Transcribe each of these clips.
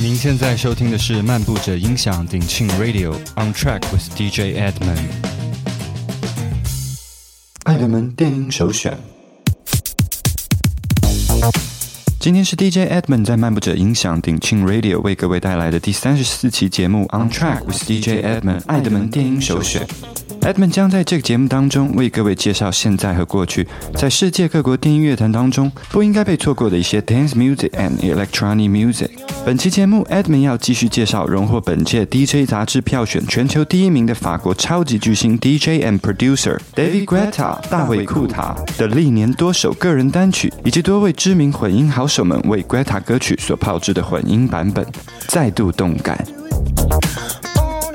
您现在收听的是漫步者音响鼎庆 Radio On Track with DJ Edmond。爱德门电音首选。今天是 DJ Edmond 在漫步者音响鼎庆 Radio 为各位带来的第三十四期节目 On Track with DJ Edmond 爱德门电音首选。Edmond 将在这个节目当中为各位介绍现在和过去在世界各国电音乐坛当中不应该被错过的一些 dance music and electronic music。本期节目，Edmond 要继续介绍荣获本届 DJ 杂志票选全球第一名的法国超级巨星 DJ and producer David Guetta 大卫库塔的历年多首个人单曲，以及多位知名混音好手们为 Guetta 歌曲所炮制的混音版本，再度动感。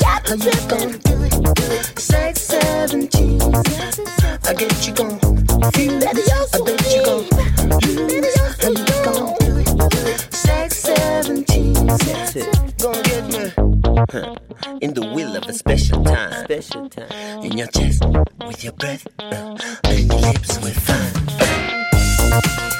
Shot the drip on. Six. I get you gone. Feel that I bet you gone. You gone. Six, seven, cheese. That's it. Gonna get. In the will of a special time. In your chest, with your breath, uh, and your lips with fun.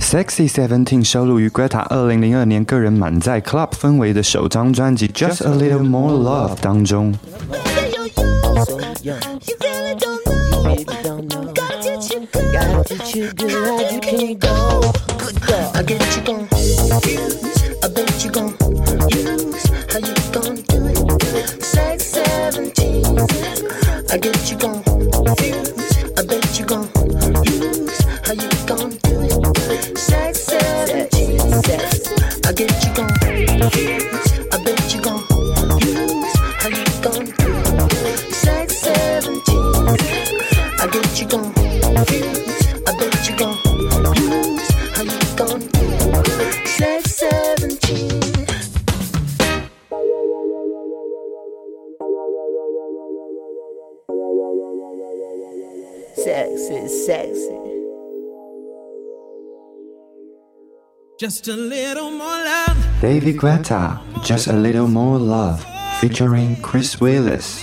Sexy Seventeen 收录于 Greta 二零零二年个人满载 Club 氛围的首张专辑 Just a Little More Love 当中。what you gon' use? How you gon' do? Slave Sexy, sexy. Just a little more love. David Guetta, Just a Little More Love, featuring Chris Willis.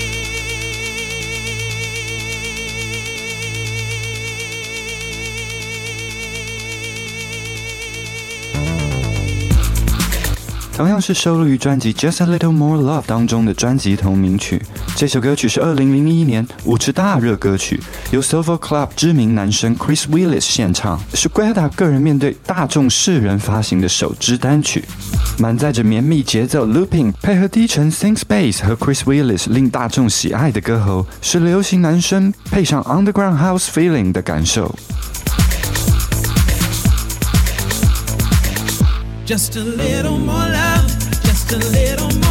同样是收录于专辑《Just a Little More Love》当中的专辑同名曲。这首歌曲是二零零一年舞池大热歌曲，由 Sofa Club 知名男生 Chris Willis 献唱，是 Greta 个人面对大众世人发行的首支单曲。满载着绵密节奏 Looping，配合低沉 Synth Bass 和 Chris Willis 令大众喜爱的歌喉，是流行男声配上 Underground House Feeling 的感受。Just a little more love, a little more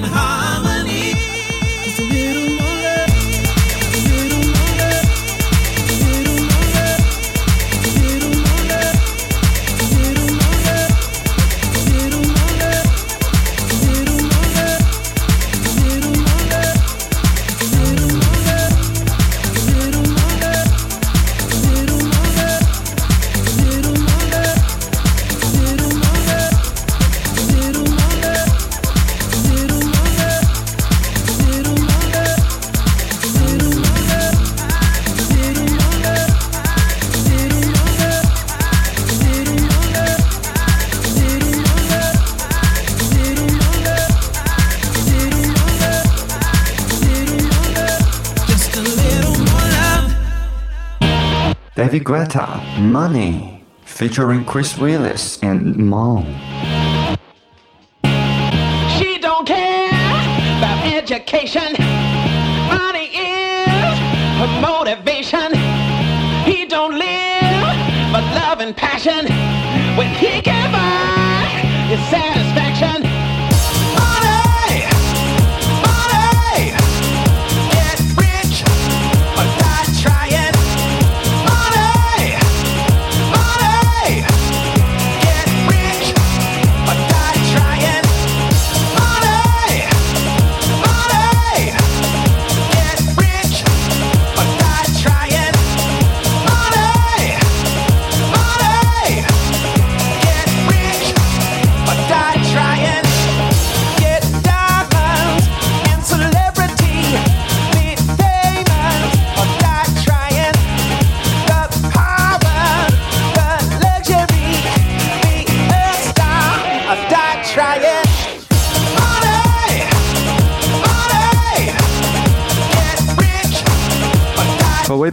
David Guetta, Money, featuring Chris Willis and Mom. She don't care about education. Money is her motivation. He don't live but love and passion. When he give her his satisfaction.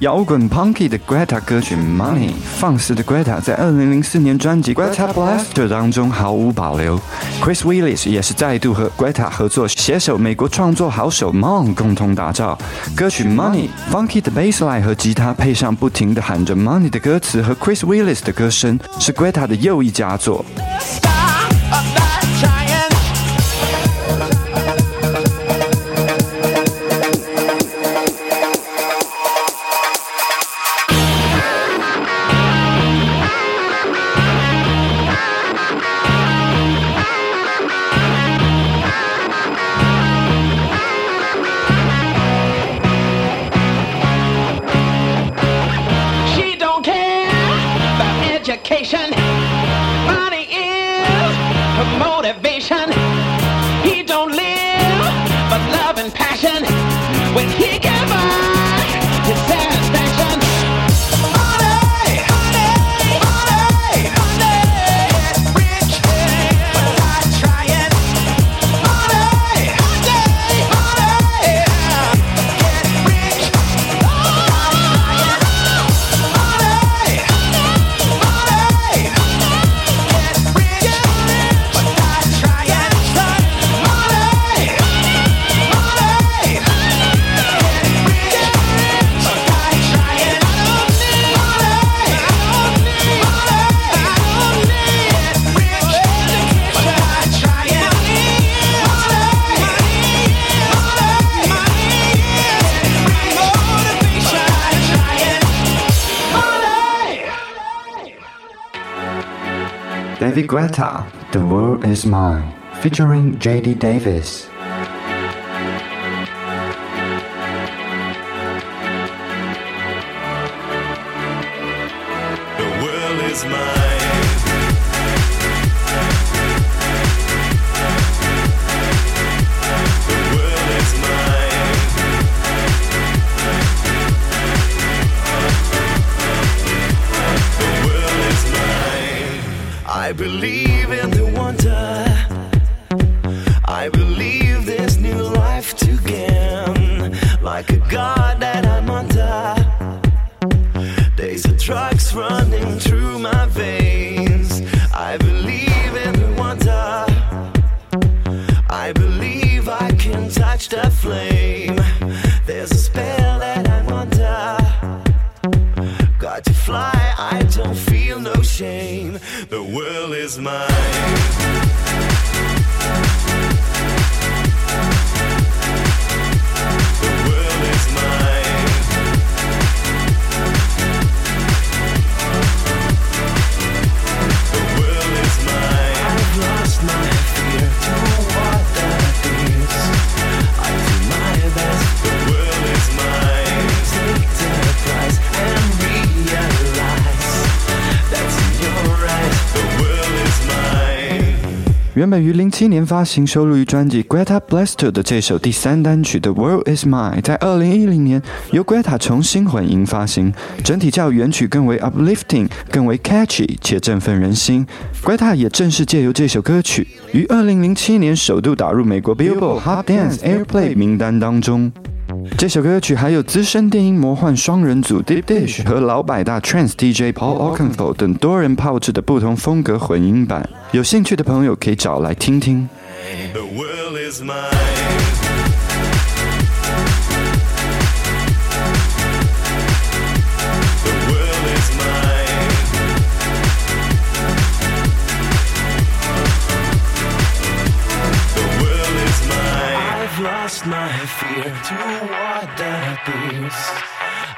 摇滚 punky 的 Greta 歌曲《Money》，放肆的 Greta 在2004年专辑《Greta Blaster》当中毫无保留。Chris Willis 也是再度和 Greta 合作，携手美国创作好手 Mon 共同打造歌曲《Money》。Funky 的 bassline 和吉他配上不停的喊着 Money 的歌词和 Chris Willis 的歌声，是 Greta 的又一佳作。Education. David Guetta, The World Is Mine, featuring J.D. Davis. is mine. 原本于零七年发行，收录于专辑《Greta Blaster》的这首第三单曲 The《World Is Mine》，在二零一零年由 Greta 重新混音发行，整体较原曲更为 uplifting，更为 catchy 且振奋人心。Greta 也正式借由这首歌曲，于二零零七年首度打入美国 Billboard Hot Dance Airplay 名单当中。这首歌曲还有资深电音魔幻双人组 Deep Dish 和老百大 Trance DJ Paul Oakenfold 等多人炮制的不同风格混音版，有兴趣的朋友可以找来听听。The world is mine. lost my fear to what that is.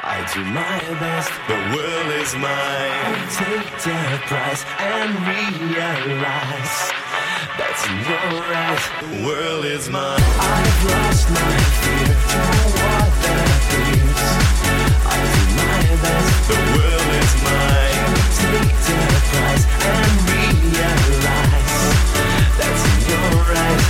I do my best, the world is mine. I take the price and realize that's in your eyes. The world is mine. I've lost my fear to what that is. I do my best, the world is mine. I take the price and realize that's in your eyes.